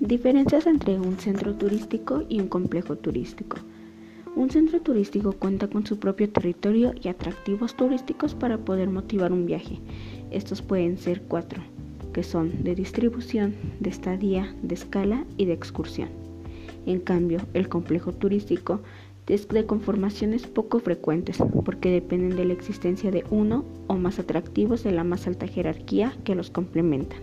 Diferencias entre un centro turístico y un complejo turístico. Un centro turístico cuenta con su propio territorio y atractivos turísticos para poder motivar un viaje. Estos pueden ser cuatro, que son de distribución, de estadía, de escala y de excursión. En cambio, el complejo turístico es de conformaciones poco frecuentes porque dependen de la existencia de uno o más atractivos de la más alta jerarquía que los complementan.